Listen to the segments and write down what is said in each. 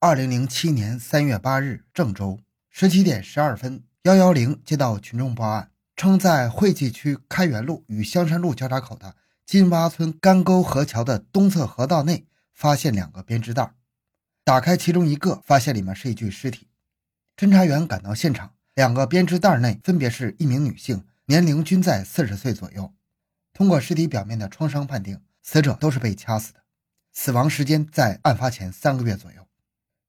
二零零七年三月八日，郑州十七点十二分，幺幺零接到群众报案，称在惠济区开元路与香山路交叉口的金洼村干沟河桥的东侧河道内发现两个编织袋，打开其中一个，发现里面是一具尸体。侦查员赶到现场，两个编织袋内分别是一名女性，年龄均在四十岁左右。通过尸体表面的创伤判定，死者都是被掐死的。死亡时间在案发前三个月左右。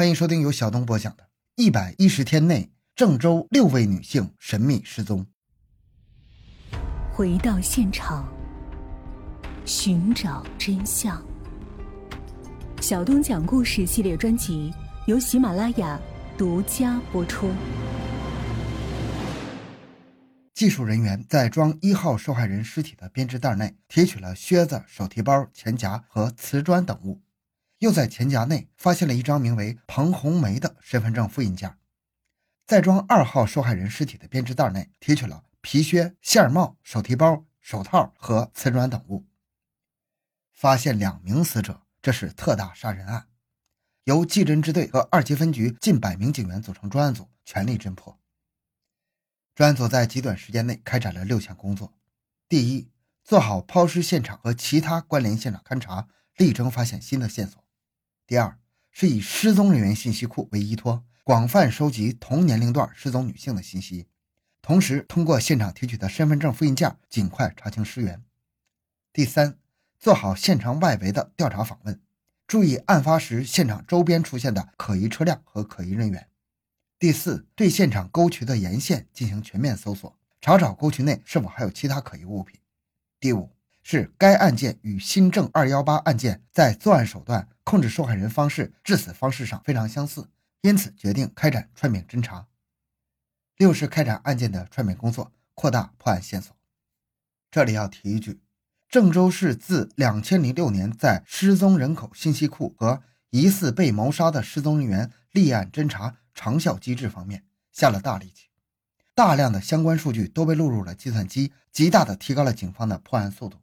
欢迎收听由小东播讲的《一百一十天内郑州六位女性神秘失踪》。回到现场，寻找真相。小东讲故事系列专辑由喜马拉雅独家播出。技术人员在装一号受害人尸体的编织袋内提取了靴子、手提包、钱夹和瓷砖等物，又在钱夹内发现了一张名为彭红梅的身份证复印件。在装二号受害人尸体的编织袋内提取了皮靴、线帽、手提包、手套和瓷砖等物。发现两名死者，这是特大杀人案，由技侦支队和二级分局近百名警员组成专案组，全力侦破。专案组在极短时间内开展了六项工作：第一，做好抛尸现场和其他关联现场勘查，力争发现新的线索；第二，是以失踪人员信息库为依托，广泛收集同年龄段失踪女性的信息，同时通过现场提取的身份证复印件，尽快查清尸源；第三，做好现场外围的调查访问，注意案发时现场周边出现的可疑车辆和可疑人员。第四，对现场沟渠的沿线进行全面搜索，查找沟渠内是否还有其他可疑物品。第五，是该案件与新郑二幺八案件在作案手段、控制受害人方式、致死方式上非常相似，因此决定开展串并侦查。六是开展案件的串并工作，扩大破案线索。这里要提一句，郑州市自两千零六年在失踪人口信息库和疑似被谋杀的失踪人员立案侦查。长效机制方面下了大力气，大量的相关数据都被录入了计算机，极大的提高了警方的破案速度。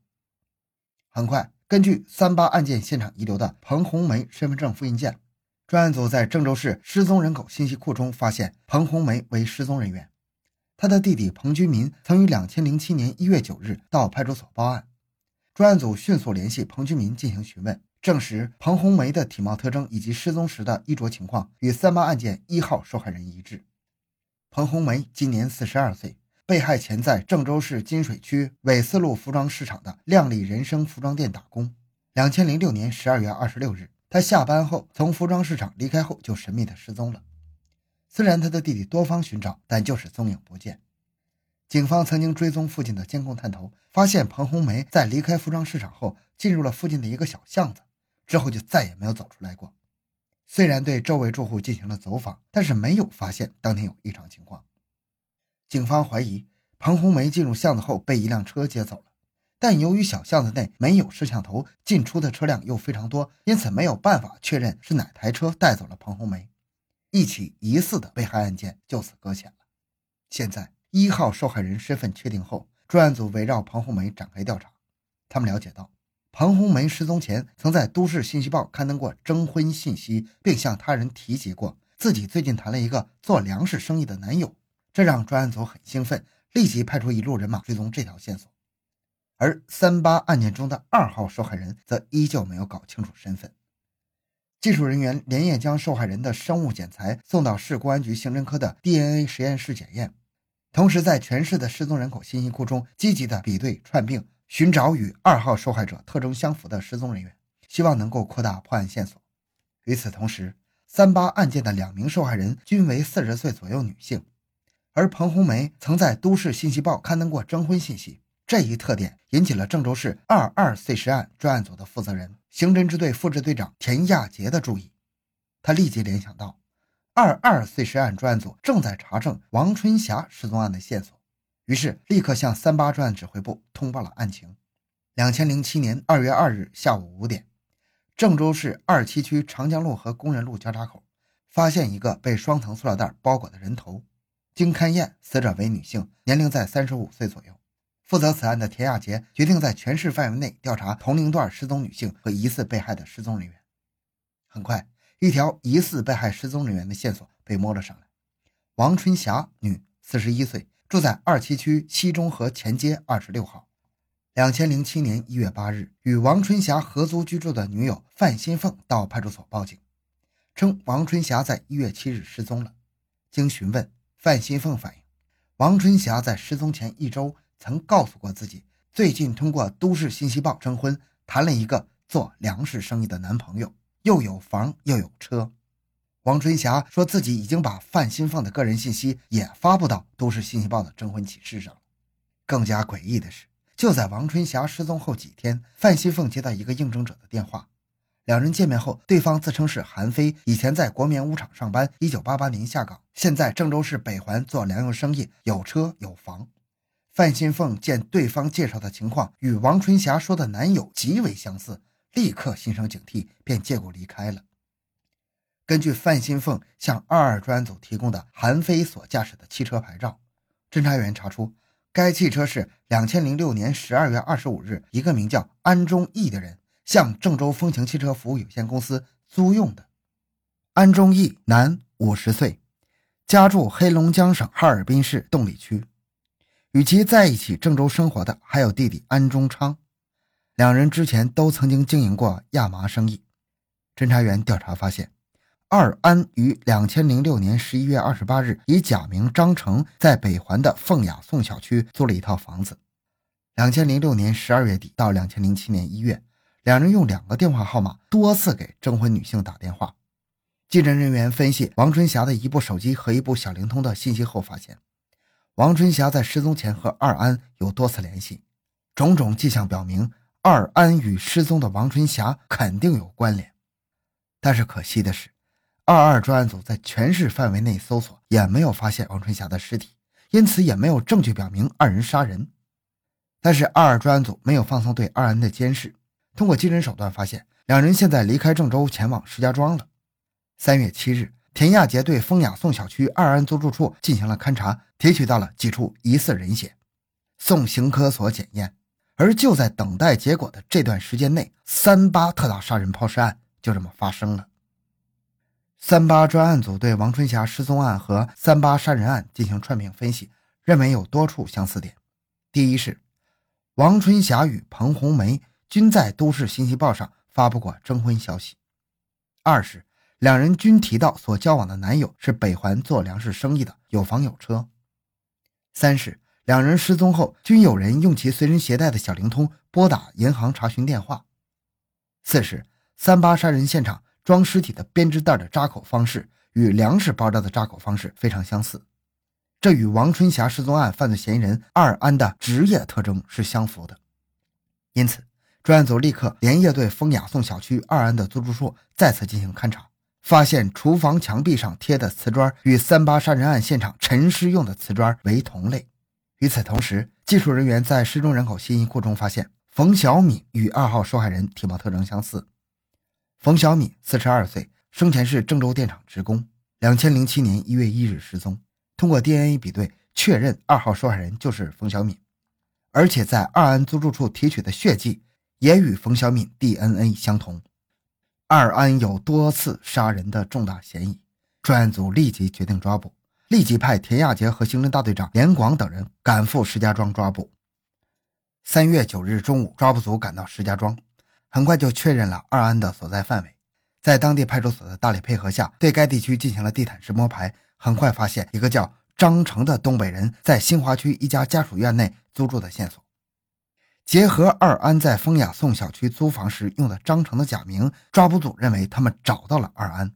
很快，根据三八案件现场遗留的彭红梅身份证复印件，专案组在郑州市失踪人口信息库中发现彭红梅为失踪人员，她的弟弟彭军民曾于两千零七年一月九日到派出所报案，专案组迅速联系彭军民进行询问。证实彭红梅的体貌特征以及失踪时的衣着情况与三八案件一号受害人一致。彭红梅今年四十二岁，被害前在郑州市金水区纬四路服装市场的靓丽人生服装店打工。两千零六年十二月二十六日，他下班后从服装市场离开后就神秘的失踪了。虽然他的弟弟多方寻找，但就是踪影不见。警方曾经追踪附近的监控探头，发现彭红梅在离开服装市场后进入了附近的一个小巷子。之后就再也没有走出来过。虽然对周围住户进行了走访，但是没有发现当天有异常情况。警方怀疑彭红梅进入巷子后被一辆车接走了，但由于小巷子内没有摄像头，进出的车辆又非常多，因此没有办法确认是哪台车带走了彭红梅。一起疑似的被害案件就此搁浅了。现在一号受害人身份确定后，专案组围绕彭红梅展开调查。他们了解到。彭红梅失踪前，曾在《都市信息报》刊登过征婚信息，并向他人提及过自己最近谈了一个做粮食生意的男友，这让专案组很兴奋，立即派出一路人马追踪这条线索。而三八案件中的二号受害人则依旧没有搞清楚身份。技术人员连夜将受害人的生物检材送到市公安局刑侦科的 DNA 实验室检验，同时在全市的失踪人口信息库中积极的比对串并。寻找与二号受害者特征相符的失踪人员，希望能够扩大破案线索。与此同时，三八案件的两名受害人均为四十岁左右女性，而彭红梅曾在《都市信息报》刊登过征婚信息，这一特点引起了郑州市二二碎尸案专案组的负责人、刑侦支队副支队长田亚杰的注意。他立即联想到，二二碎尸案专案组正在查证王春霞失踪案的线索。于是，立刻向三八专案指挥部通报了案情。两千零七年二月二日下午五点，郑州市二七区长江路和工人路交叉口，发现一个被双层塑料袋包裹的人头。经勘验，死者为女性，年龄在三十五岁左右。负责此案的田亚杰决定在全市范围内调查同龄段失踪女性和疑似被害的失踪人员。很快，一条疑似被害失踪人员的线索被摸了上来。王春霞，女，四十一岁，住在二七区西中河前街二十六号。两千零七年一月八日，与王春霞合租居住的女友范新凤到派出所报警，称王春霞在一月七日失踪了。经询问，范新凤反映，王春霞在失踪前一周曾告诉过自己，最近通过都市信息报征婚，谈了一个做粮食生意的男朋友，又有房又有车。王春霞说自己已经把范新凤的个人信息也发布到都市信息报的征婚启事上了。更加诡异的是，就在王春霞失踪后几天，范新凤接到一个应征者的电话。两人见面后，对方自称是韩飞，以前在国棉五厂上班，一九八八年下岗，现在郑州市北环做粮油生意，有车有房。范新凤见对方介绍的情况与王春霞说的男友极为相似，立刻心生警惕，便借故离开了。根据范新凤向二二专案组提供的韩飞所驾驶的汽车牌照，侦查员查出该汽车是两千零六年十二月二十五日一个名叫安忠义的人。向郑州风情汽车服务有限公司租用的安忠义，男，五十岁，家住黑龙江省哈尔滨市侗里区。与其在一起郑州生活的还有弟弟安忠昌，两人之前都曾经经营过亚麻生意。侦查员调查发现，二安于两千零六年十一月二十八日以假名张成在北环的凤雅颂小区租了一套房子。两千零六年十二月底到两千零七年一月。两人用两个电话号码多次给征婚女性打电话。技侦人员分析王春霞的一部手机和一部小灵通的信息后，发现王春霞在失踪前和二安有多次联系，种种迹象表明二安与失踪的王春霞肯定有关联。但是可惜的是，二二专案组在全市范围内搜索也没有发现王春霞的尸体，因此也没有证据表明二人杀人。但是二二专案组没有放松对二安的监视。通过技侦手段发现，两人现在离开郑州，前往石家庄了。三月七日，田亚杰对风雅颂小区二安租住处进行了勘查，提取到了几处疑似人血，送刑科所检验。而就在等待结果的这段时间内，三八特大杀人抛尸案就这么发生了。三八专案组对王春霞失踪案和三八杀人案进行串并分析，认为有多处相似点。第一是王春霞与彭红梅。均在都市信息报上发布过征婚消息。二是两人均提到所交往的男友是北环做粮食生意的，有房有车。三是两人失踪后，均有人用其随身携带的小灵通拨打银行查询电话。四是三八杀人现场装尸体的编织袋的扎口方式与粮食包扎的扎口方式非常相似，这与王春霞失踪案犯罪嫌疑人二安的职业特征是相符的，因此。专案组立刻连夜对风雅颂小区二安的租住处再次进行勘查，发现厨房墙壁上贴的瓷砖与三八杀人案现场陈尸用的瓷砖为同类。与此同时，技术人员在失踪人口信息库中发现，冯小敏与二号受害人体貌特征相似。冯小敏，四十二岁，生前是郑州电厂职工，两千零七年一月一日失踪。通过 DNA 比对，确认二号受害人就是冯小敏，而且在二安租住处提取的血迹。也与冯小敏 DNA 相同，二安有多次杀人的重大嫌疑，专案组立即决定抓捕，立即派田亚杰和刑侦大队长连广等人赶赴石家庄抓捕。三月九日中午，抓捕组赶到石家庄，很快就确认了二安的所在范围，在当地派出所的大力配合下，对该地区进行了地毯式摸排，很快发现一个叫张成的东北人在新华区一家家属院内租住的线索。结合二安在风雅颂小区租房时用的张成的假名，抓捕组认为他们找到了二安。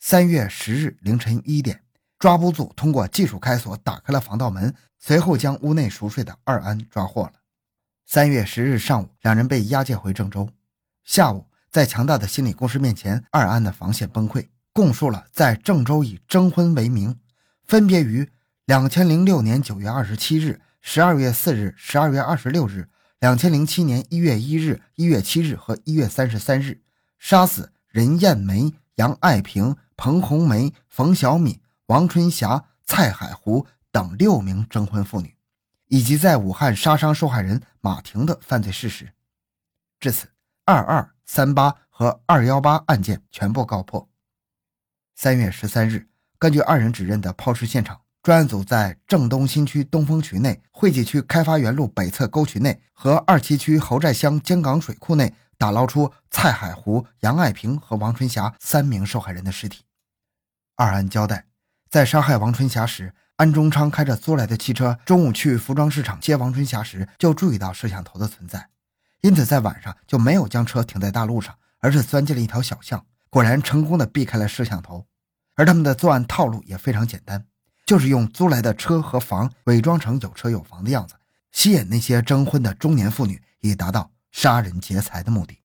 三月十日凌晨一点，抓捕组通过技术开锁打开了防盗门，随后将屋内熟睡的二安抓获了。三月十日上午，两人被押解回郑州。下午，在强大的心理攻势面前，二安的防线崩溃，供述了在郑州以征婚为名，分别于两千零六年九月二十七日、十二月四日、十二月二十六日。两千零七年一月一日、一月七日和一月三十三日，杀死任艳梅、杨爱萍、彭红梅、冯小敏、王春霞、蔡海湖等六名征婚妇女，以及在武汉杀伤受害人马婷的犯罪事实。至此，二二三八和二幺八案件全部告破。三月十三日，根据二人指认的抛尸现场，专案组在正东新区东风渠内、惠济区开发园路北侧沟渠内和二七区侯寨乡江港水库内打捞出蔡海湖、杨爱平和王春霞三名受害人的尸体。二案交代，在杀害王春霞时，安中昌开着租来的汽车，中午去服装市场接王春霞时，就注意到摄像头的存在，因此在晚上就没有将车停在大路上，而是钻进了一条小巷，果然成功的避开了摄像头。而他们的作案套路也非常简单，就是用租来的车和房伪装成有车有房的样子，吸引那些征婚的中年妇女，以达到杀人劫财的目的。